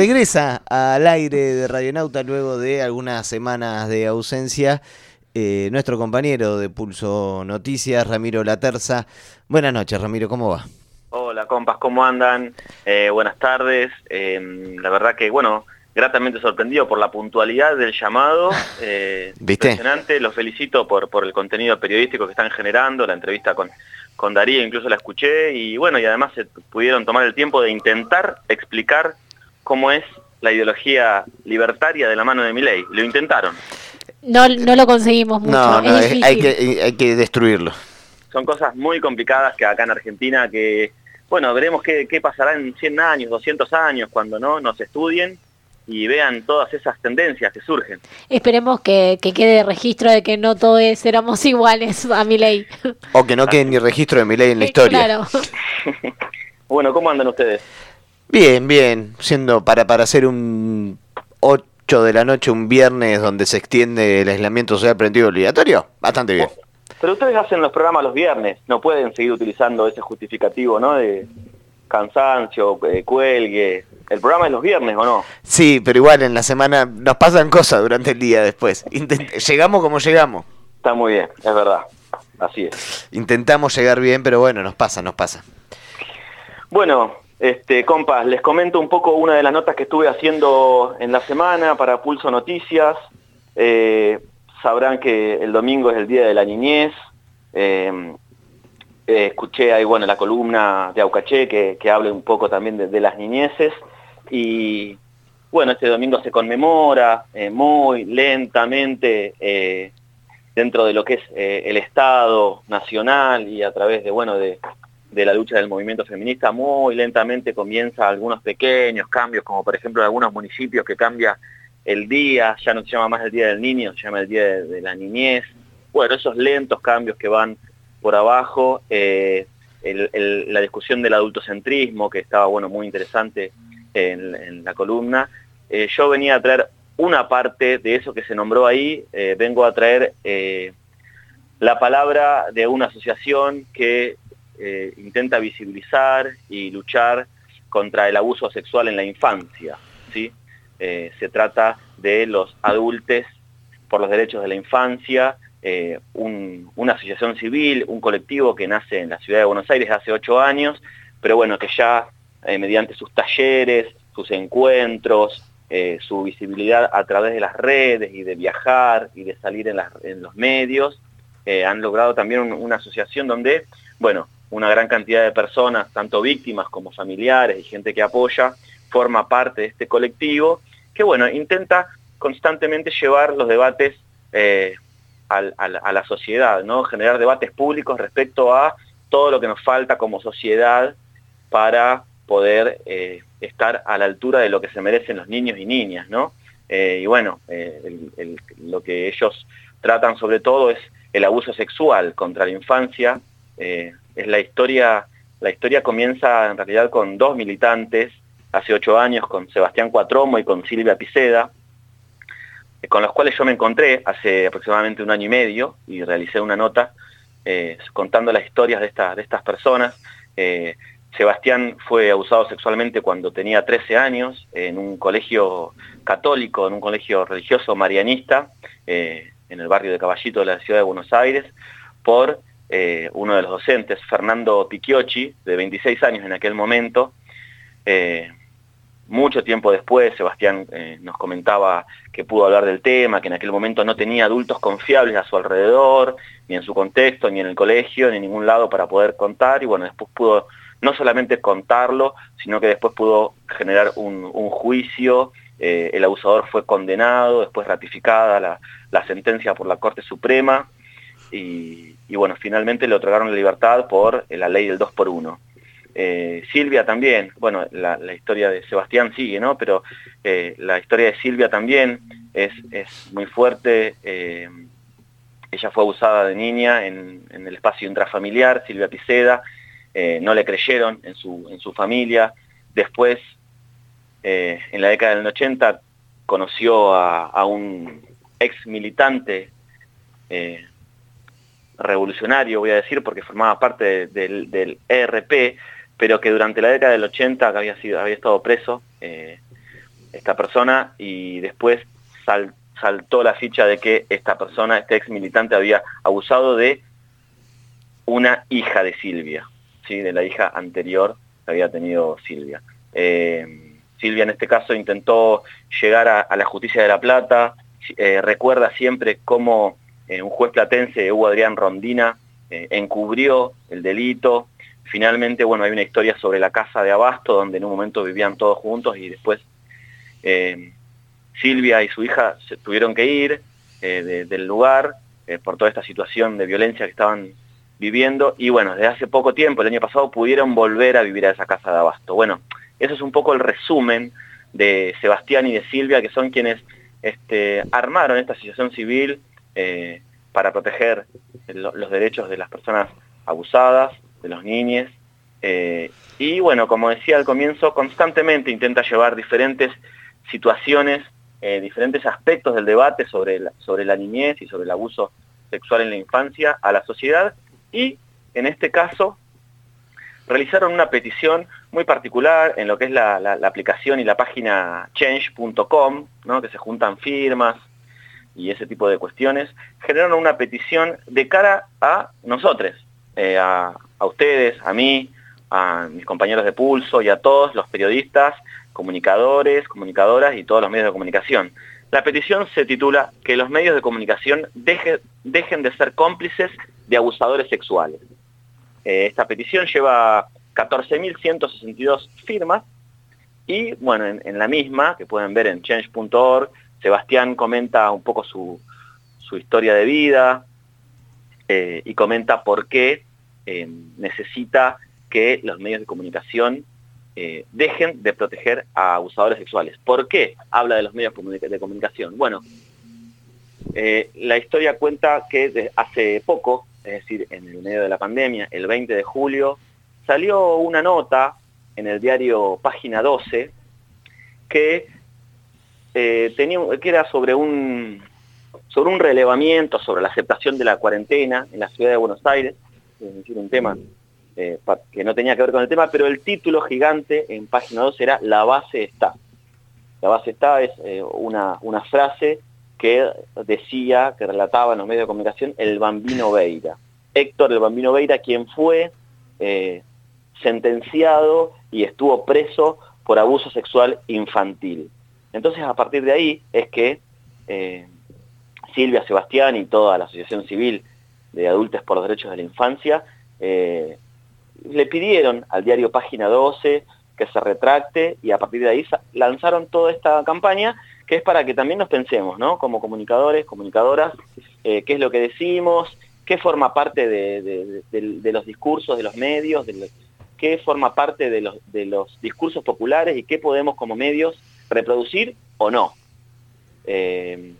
Regresa al aire de Radionauta luego de algunas semanas de ausencia eh, nuestro compañero de Pulso Noticias, Ramiro Laterza. Buenas noches, Ramiro, ¿cómo va? Hola, compas, ¿cómo andan? Eh, buenas tardes. Em, la verdad que, bueno, gratamente sorprendido por la puntualidad del llamado. Eh, ¿Viste? Impresionante, los felicito por, por el contenido periodístico que están generando, la entrevista con, con Darío incluso la escuché y bueno, y además se pudieron tomar el tiempo de intentar explicar cómo es la ideología libertaria de la mano de Milei. Lo intentaron. No, no lo conseguimos mucho. No, no, es es- difícil. hay, que, hay que destruirlo. Son cosas muy complicadas que acá en Argentina que, bueno, veremos qué, qué pasará en 100 años, 200 años, cuando no nos estudien y vean todas esas tendencias que surgen. Esperemos que, que quede registro de que no todos éramos iguales a mi ley. O que no quede ni registro de mi ley en la historia. Claro. Bueno, ¿cómo andan ustedes? Bien, bien. Siendo para, para hacer un 8 de la noche, un viernes donde se extiende el aislamiento social preventivo obligatorio, bastante bien. Pero ustedes hacen los programas los viernes, no pueden seguir utilizando ese justificativo, ¿no? De cansancio, eh, cuelgue. El programa es los viernes, ¿o no? Sí, pero igual en la semana nos pasan cosas durante el día después. Intent- llegamos como llegamos. Está muy bien, es verdad. Así es. Intentamos llegar bien, pero bueno, nos pasa, nos pasa. Bueno, este, compas, les comento un poco una de las notas que estuve haciendo en la semana para Pulso Noticias. Eh, sabrán que el domingo es el Día de la Niñez. Eh, eh, escuché ahí, bueno, la columna de Aucaché que, que habla un poco también de, de las niñeces. Y bueno, este domingo se conmemora eh, muy lentamente dentro de lo que es el Estado nacional y a través de, bueno, de, de la lucha del movimiento feminista, muy lentamente comienza algunos pequeños cambios, como por ejemplo algunos municipios que cambia el día, ya no se llama más el Día del Niño, se llama el Día de, de la Niñez. Bueno, esos lentos cambios que van por abajo, eh, la discusión del adultocentrismo, que estaba bueno muy interesante en, la columna. Eh, yo venía a traer una parte de eso que se nombró ahí, eh, vengo a traer la palabra de una asociación que eh, intenta visibilizar y luchar contra el abuso sexual en la infancia. ¿sí? Eh, se trata de los adultos por los derechos de la infancia, eh, un- una asociación civil, un colectivo que nace en la ciudad de Buenos Aires hace ocho años, pero bueno, que ya mediante sus talleres, sus encuentros, su visibilidad a través de las redes y de viajar y de salir en, los medios, han logrado también un- una asociación donde, bueno, una gran cantidad de personas, tanto víctimas como familiares y gente que apoya, forma parte de este colectivo, que bueno, intenta constantemente llevar los debates eh, a la sociedad, ¿no? Generar debates públicos respecto a todo lo que nos falta como sociedad para poder eh, estar a la altura de lo que se merecen los niños y niñas, ¿no? Eh, y bueno, lo que ellos tratan sobre todo es el abuso sexual contra la infancia. Eh, es la historia, la historia comienza en realidad con dos militantes, hace ocho años, con Sebastián Cuatromo y con Silvia Piceda, eh, con los cuales yo me encontré hace aproximadamente un año y medio y realicé una nota eh, contando las historias de, esta- de estas personas. Eh, Sebastián fue abusado sexualmente cuando tenía 13 años en un colegio católico, en un colegio religioso marianista, en el barrio de Caballito de la ciudad de Buenos Aires, por eh, uno de los docentes, Fernando Picchiocci, de 26 años en aquel momento. Eh, mucho tiempo después, Sebastián eh, nos comentaba que pudo hablar del tema, que en aquel momento no tenía adultos confiables a su alrededor, ni en su contexto, ni en el colegio, ni en ningún lado para poder contar, y bueno, después pudo no solamente contarlo, sino que después pudo generar un, juicio, el abusador fue condenado, después ratificada la sentencia por la Corte Suprema, y, bueno, finalmente le otorgaron la libertad por eh, la ley del 2 por 1. Eh, Silvia también, bueno, la, historia de Sebastián sigue, ¿no? Pero eh, la historia de Silvia también es, es muy fuerte. ella fue abusada de niña en, en el espacio intrafamiliar, Silvia Piceda, no le creyeron en su, en su familia. Después, en la década del 80, conoció a, a un ex militante revolucionario, voy a decir, porque formaba parte de- del, ERP, pero que durante la década del 80 que había, sido, había estado preso eh, esta persona y después saltó la ficha de que esta persona, este ex militante, había abusado de una hija de Silvia, ¿sí? de la hija anterior que había tenido Silvia. Eh, Silvia en este caso intentó llegar a, la justicia de La Plata, eh, recuerda siempre cómo eh, un juez platense, Hugo Adrián Rondina, encubrió el delito. Finalmente, bueno, hay una historia sobre la casa de Abasto, donde en un momento vivían todos juntos y después Silvia y su hija se tuvieron que ir del lugar por toda esta situación de violencia que estaban viviendo y bueno, desde hace poco tiempo, el año pasado, pudieron volver a vivir a esa casa de Abasto. Bueno, eso es un poco el resumen de Sebastián y de Silvia, que son quienes este, armaron esta asociación civil eh, para proteger los derechos de las personas abusadas, de los niños. Eh, y bueno, como decía al comienzo, constantemente intenta llevar diferentes situaciones, eh, diferentes aspectos del debate sobre sobre la niñez y sobre el abuso sexual en la infancia a la sociedad y en este caso realizaron una petición muy particular en lo que es la, aplicación y la página change.com, ¿no? que se juntan firmas y ese tipo de cuestiones, generaron una petición de cara a nosotros, eh, a, ustedes, a mí, a mis compañeros de Pulso y a todos los periodistas, comunicadores, comunicadoras y todos los medios de comunicación. La petición se titula Que los medios de comunicación dejen de ser cómplices de abusadores sexuales. Eh, esta petición lleva 14.162 firmas y bueno, en, la misma, que pueden ver en change.org, Sebastián comenta un poco su, historia de vida eh, y comenta por qué eh, necesita que los medios de comunicación dejen de proteger a abusadores sexuales. ¿Por qué habla de los medios de comunicación? Bueno, la historia cuenta que hace poco es decir, en el medio de la pandemia, el 20 de julio, salió una nota en el diario Página 12 que, eh, tenía, que era sobre un, sobre un relevamiento, sobre la aceptación de la cuarentena en la ciudad de Buenos Aires, es decir, un tema eh, que no tenía que ver con el tema, pero el título gigante en Página 12 era La base está. La base está es eh, una, una frase que decía, que relataba en los medios de comunicación, el Bambino Veira. Héctor el Bambino Veira, quien fue sentenciado y estuvo preso por abuso sexual infantil. Entonces, a partir de ahí es que eh, Silvia Sebastián y toda la Asociación Civil de Adultos por los Derechos de la Infancia eh, le pidieron al diario Página 12 que se retracte y a partir de ahí lanzaron toda esta campaña que es para que también nos pensemos, ¿no? Como comunicadores, comunicadoras, eh, qué es lo que decimos, qué forma parte de, los discursos de los medios, qué forma parte de los, discursos populares y qué podemos como medios reproducir o no. Eh,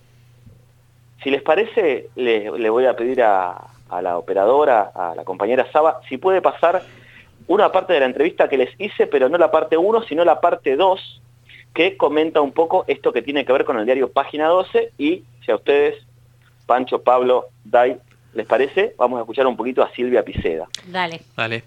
si les parece, le, voy a pedir a, a, la operadora, a la compañera Saba, si puede pasar una parte de la entrevista que les hice, pero no la parte 1, sino la parte 2, que comenta un poco esto que tiene que ver con el diario Página 12 y si a ustedes, Pancho, Pablo, Dai, les parece, vamos a escuchar un poquito a Silvia Piceda. Dale. Dale.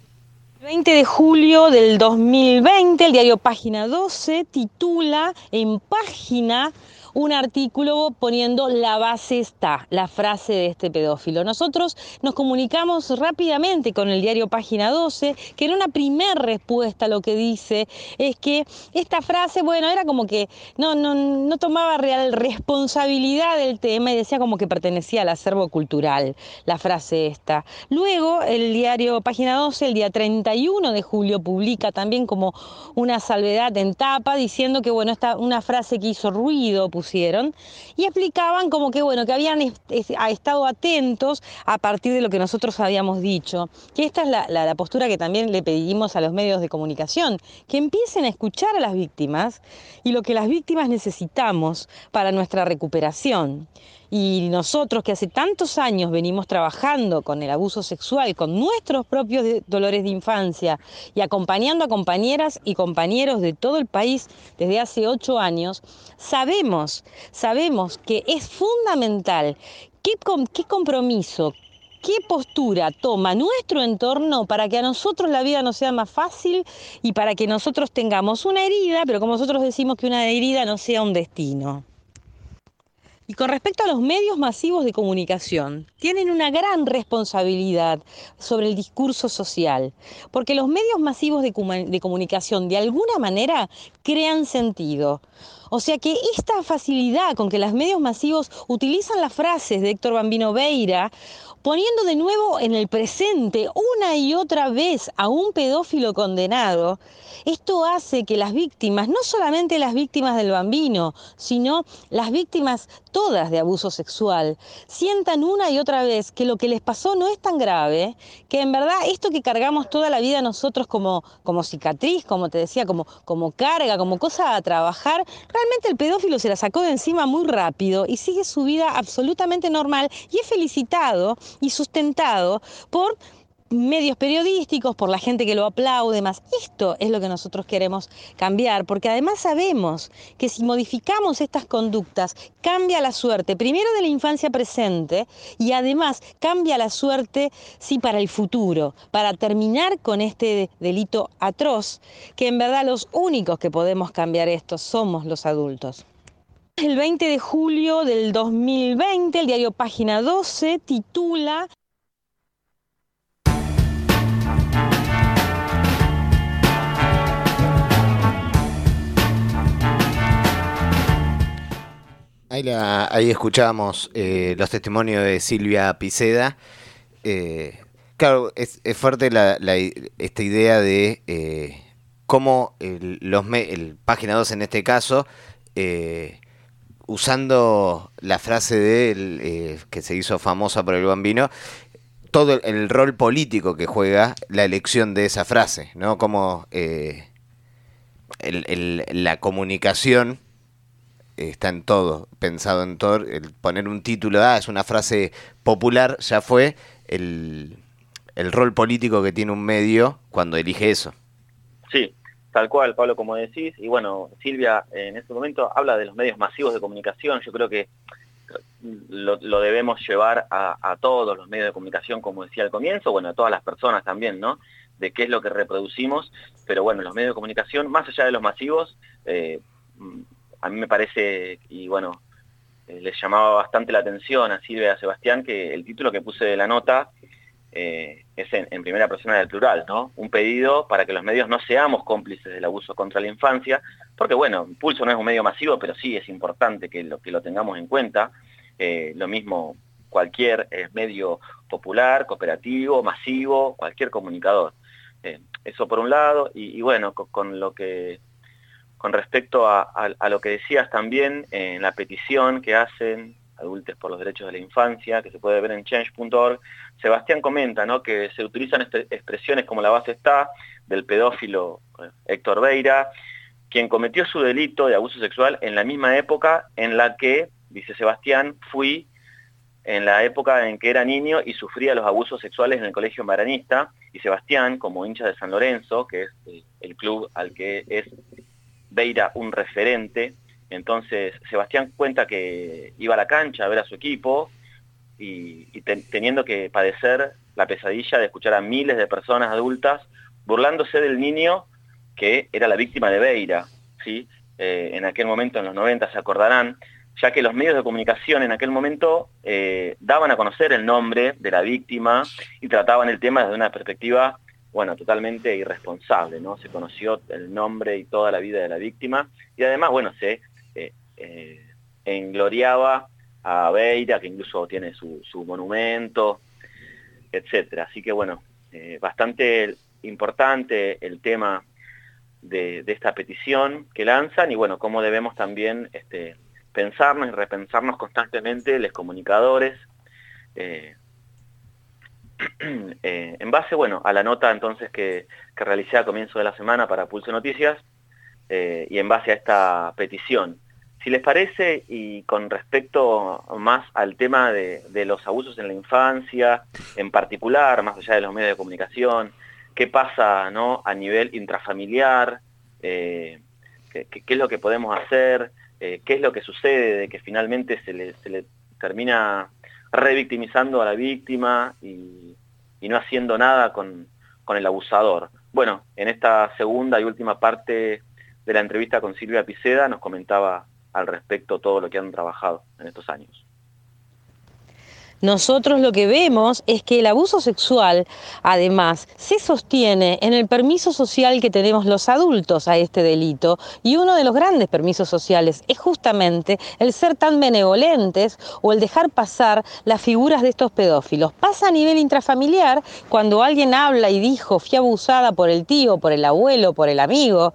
20 de julio del 2020, el diario Página 12 titula en página un artículo poniendo la base está, la frase de este pedófilo. Nosotros nos comunicamos rápidamente con el diario Página 12, que en una primera respuesta lo que dice es que esta frase, bueno, era como que no, no, no tomaba real responsabilidad del tema y decía como que pertenecía al acervo cultural, la frase esta. Luego el diario Página 12, el día 31 de julio, publica también como una salvedad en tapa diciendo que, bueno, esta, una frase que hizo ruido, y explicaban como que, bueno, que habían estado atentos a partir de lo que nosotros habíamos dicho. Que esta es la, postura que también le pedimos a los medios de comunicación, que empiecen a escuchar a las víctimas y lo que las víctimas necesitamos para nuestra recuperación. Y nosotros que hace tantos años venimos trabajando con el abuso sexual, con nuestros propios dolores de infancia y acompañando a compañeras y compañeros de todo el país desde hace ocho años, sabemos, sabemos que es fundamental qué, compromiso, qué postura toma nuestro entorno para que a nosotros la vida nos sea más fácil y para que nosotros tengamos una herida, pero como nosotros decimos que una herida no sea un destino. Y con respecto a los medios masivos de comunicación, tienen una gran responsabilidad sobre el discurso social, porque los medios masivos de, comunicación de alguna manera crean sentido. O sea que esta facilidad con que los medios masivos utilizan las frases de Héctor Bambino Veira poniendo de nuevo en el presente una y otra vez a un pedófilo condenado, esto hace que las víctimas, no solamente las víctimas del bambino, sino las víctimas todas de abuso sexual, sientan una y otra vez que lo que les pasó no es tan grave, que en verdad esto que cargamos toda la vida nosotros como, como cicatriz, como te decía, como, como carga, como cosa a trabajar, el pedófilo se la sacó de encima muy rápido y sigue su vida absolutamente normal y es felicitado y sustentado por medios periodísticos, por la gente que lo aplaude más. Esto es lo que nosotros queremos cambiar, porque además sabemos que si modificamos estas conductas, cambia la suerte, primero de la infancia presente, y además cambia la suerte, sí, para el futuro, para terminar con este delito atroz, que en verdad los únicos que podemos cambiar esto somos los adultos. El 20 de julio del 2020, el diario Página 12 titula Ahí, ahí escuchábamos eh, los testimonios de Silvia Piceda. Eh, claro, es, fuerte esta idea de eh, cómo el, los el Página 2 en este caso usando la frase de él, eh, que se hizo famosa por el bambino, todo el, rol político que juega la elección de esa frase, ¿no? Como eh, la comunicación está en todo, pensado en todo, el poner un título, ah, es una frase popular, ya fue el, el rol político que tiene un medio cuando elige eso. Sí, Tal cual, Pablo, como decís. Y bueno, Silvia en este momento habla de los medios masivos de comunicación. Yo creo que lo, debemos llevar a, todos los medios de comunicación, como decía al comienzo, bueno, a todas las personas también, ¿no? De qué es lo que reproducimos. Pero bueno, los medios de comunicación, más allá de los masivos, eh, a mí me parece, y bueno, eh, les llamaba bastante la atención a Silvia Sebastián, que el título que puse de la nota eh, es en, primera persona del plural, ¿no? Un pedido para que los medios no seamos cómplices del abuso contra la infancia, porque bueno, Pulso no es un medio masivo, pero sí es importante que lo, que lo tengamos en cuenta. Eh, lo mismo cualquier eh, medio popular, cooperativo, masivo, cualquier comunicador. eso por un lado, y, bueno, con, lo que con respecto a, lo que decías también en la petición que hacen Adultos por los Derechos de la Infancia, que se puede ver en change.org, Sebastián comenta que se utilizan este, expresiones como la base está del pedófilo eh, Héctor Beira, quien cometió su delito de abuso sexual en la misma época en la que, dice Sebastián, fui en la época en que era niño y sufría los abusos sexuales en el colegio maranista, y Sebastián, como hincha de San Lorenzo, que es eh, el club al que es Beira un referente, entonces, Sebastián cuenta que iba a la cancha a ver a su equipo y, teniendo que padecer la pesadilla de escuchar a miles de personas adultas burlándose del niño que era la víctima de Beira, ¿sí? Eh, en aquel momento, en los 90, se acordarán, ya que los medios de comunicación en aquel momento eh, daban a conocer el nombre de la víctima y trataban el tema desde una perspectiva, bueno, totalmente irresponsable, ¿no? Se conoció el nombre y toda la vida de la víctima y además, bueno, se eh, engloriaba a Beira, que incluso tiene su, monumento, etcétera. Así que bueno, eh, bastante importante el tema de, esta petición que lanzan y bueno, cómo debemos también este, pensarnos y repensarnos constantemente los comunicadores, eh, en base, bueno, a la nota entonces que, que, realicé a comienzo de la semana para Pulso Noticias y en base a esta petición. Si les parece, y con respecto más al tema de, los abusos en la infancia, en particular, más allá de los medios de comunicación, qué pasa ¿no? a nivel intrafamiliar, eh, qué, es lo que podemos hacer, eh, qué es lo que sucede de que finalmente se le, termina revictimizando a la víctima y, no haciendo nada con, con el abusador. Bueno, en esta segunda y última parte de la entrevista con Silvia Piceda nos comentaba al respecto todo lo que han trabajado en estos años. Nosotros lo que vemos es que el abuso sexual, además, se sostiene en el permiso social que tenemos los adultos a este delito y uno de los grandes permisos sociales es justamente el ser tan benevolentes o el dejar pasar las figuras de estos pedófilos. Pasa a nivel intrafamiliar cuando alguien habla y dijo fui abusada por el tío, por el abuelo, por el amigo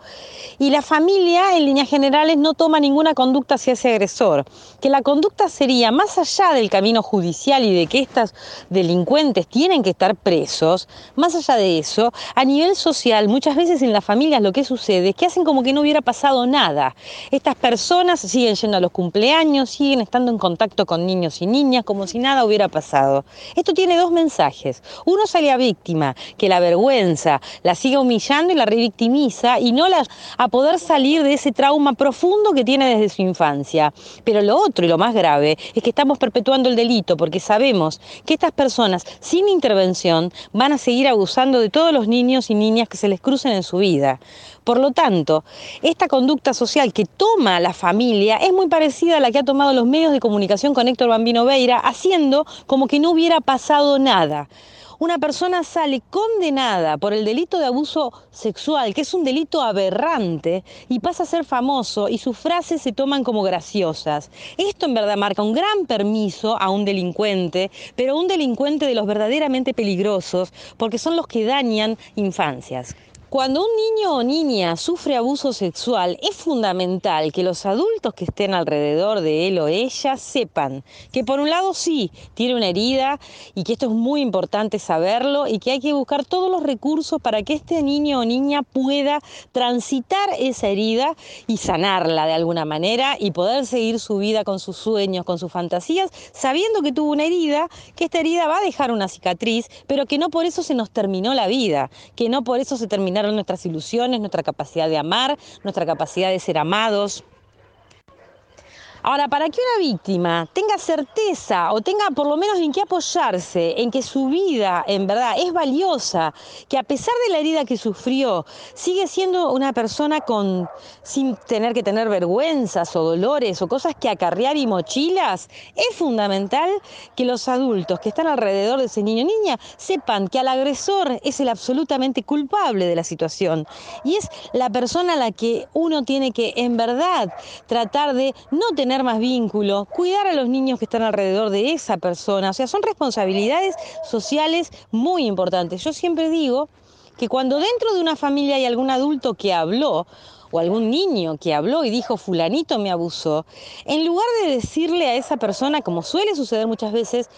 y la familia en líneas generales no toma ninguna conducta hacia ese agresor, que la conducta sería más allá del camino judicial y de que estos delincuentes tienen que estar presos, más allá de eso, a nivel social, muchas veces en las familias lo que sucede es que hacen como que no hubiera pasado nada. Estas personas siguen yendo a los cumpleaños, siguen estando en contacto con niños y niñas como si nada hubiera pasado. Esto tiene dos mensajes. Uno sale a víctima, que la vergüenza la siga humillando y la revictimiza y no la, a poder salir de ese trauma profundo que tiene desde su infancia. Pero lo otro y lo más grave es que estamos perpetuando el delito porque sabemos que estas personas sin intervención van a seguir abusando de todos los niños y niñas que se les crucen en su vida. Por lo tanto, esta conducta social que toma la familia es muy parecida a la que ha tomado los medios de comunicación con Héctor Bambino Veira, haciendo como que no hubiera pasado nada una persona sale condenada por el delito de abuso sexual, que es un delito aberrante, y pasa a ser famoso y sus frases se toman como graciosas. Esto en verdad marca un gran permiso a un delincuente, pero un delincuente de los verdaderamente peligrosos, porque son los que dañan infancias. Cuando un niño o niña sufre abuso sexual, es fundamental que los adultos que estén alrededor de él o ella sepan que por un lado sí, tiene una herida y que esto es muy importante saberlo y que hay que buscar todos los recursos para que este niño o niña pueda transitar esa herida y sanarla de alguna manera y poder seguir su vida con sus sueños, con sus fantasías, sabiendo que tuvo una herida, que esta herida va a dejar una cicatriz, pero que no por eso se nos terminó la vida, que no por eso se terminó nuestras ilusiones, nuestra capacidad de amar, nuestra capacidad de ser amados. Ahora, para que una víctima tenga certeza o tenga por lo menos en qué apoyarse, en que su vida en verdad es valiosa, que a pesar de la herida que sufrió, sigue siendo una persona con sin tener que tener vergüenzas o dolores o cosas que acarrear y mochilas, es fundamental que los adultos que están alrededor de ese niño o niña sepan que al agresor es el absolutamente culpable de la situación. Y es la persona a la que uno tiene que en verdad tratar de no tener tener más vínculo, cuidar a los niños que están alrededor de esa persona. O sea, son responsabilidades sociales muy importantes. Yo siempre digo que cuando dentro de una familia hay algún adulto que habló, o algún niño que habló y dijo fulanito me abusó, en lugar de decirle a esa persona, como suele suceder muchas veces,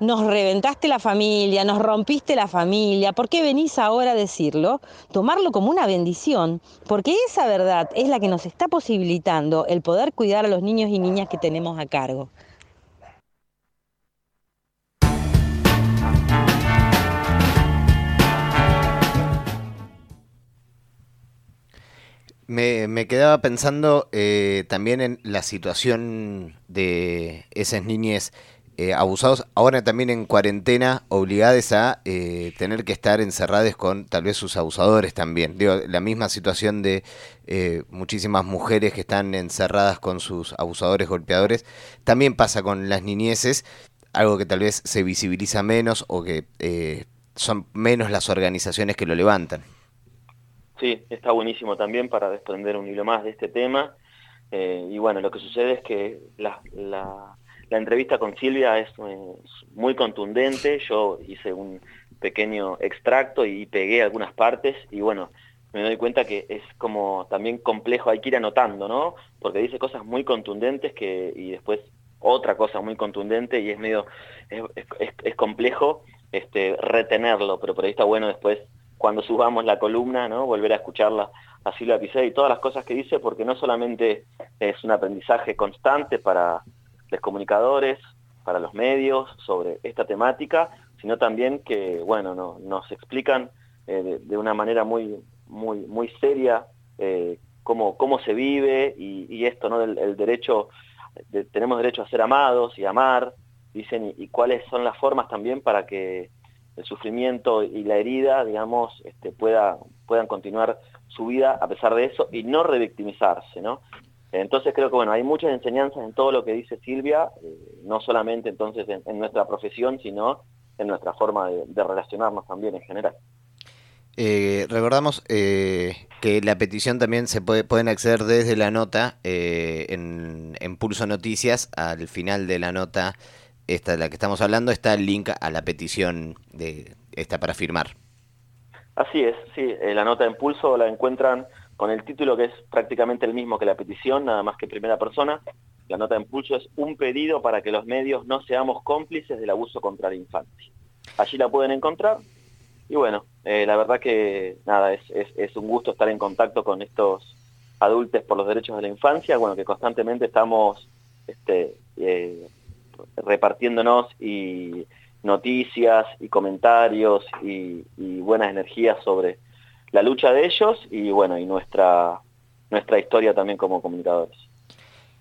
nos reventaste la familia, nos rompiste la familia, ¿por qué venís ahora a decirlo? Tomarlo como una bendición, porque esa verdad es la que nos está posibilitando el poder cuidar a los niños y niñas que tenemos a cargo. Me, quedaba pensando eh, también en la situación de esas niñas eh, abusados, ahora también en cuarentena, obligadas a eh, tener que estar encerradas con tal vez sus abusadores también. Digo, la misma situación de eh, muchísimas mujeres que están encerradas con sus abusadores, golpeadores, también pasa con las niñeces, algo que tal vez se visibiliza menos o que son menos las organizaciones que lo levantan. Sí, está buenísimo también para desprender un hilo más de este tema. y bueno, lo que sucede es que la la entrevista con Silvia es, muy contundente, yo hice un pequeño extracto y pegué algunas partes y bueno, me doy cuenta que es como también complejo, hay que ir anotando, ¿no? Porque dice cosas muy contundentes que, y después otra cosa muy contundente y es medio, es, complejo este, retenerlo, pero por ahí está bueno después cuando subamos la columna, ¿no? Volver a escucharla a Silvia Picé y todas las cosas que dice, porque no solamente es un aprendizaje constante para, los comunicadores, para los medios sobre esta temática, sino también que, bueno, nos explican eh, de, una manera muy, muy, muy seria eh, cómo, cómo se vive y, esto, ¿no? El, derecho, tenemos derecho a ser amados y amar, dicen, y, cuáles son las formas también para que el sufrimiento y la herida, digamos, este, pueda, puedan continuar su vida a pesar de eso y no revictimizarse, ¿no? Entonces creo que bueno, hay muchas enseñanzas en todo lo que dice Silvia, eh, no solamente entonces en, nuestra profesión, sino en nuestra forma de, relacionarnos también en general. Eh, recordamos eh, que la petición también se puede pueden acceder desde la nota en, en, Pulso Noticias al final de la nota esta de la que estamos hablando está el link a la petición de esta para firmar. Así es, sí, la nota en Pulso la encuentran con el título que es prácticamente el mismo que la petición, nada más que primera persona. La nota de impulso es un pedido para que los medios no seamos cómplices del abuso contra la infancia. Allí la pueden encontrar y bueno, eh, la verdad que nada, es, un gusto estar en contacto con estos adultos por los derechos de la infancia, bueno, que constantemente estamos este, eh, repartiéndonos y noticias y comentarios y buenas energías sobre la lucha de ellos y bueno, y nuestra, nuestra historia también como comunicadores.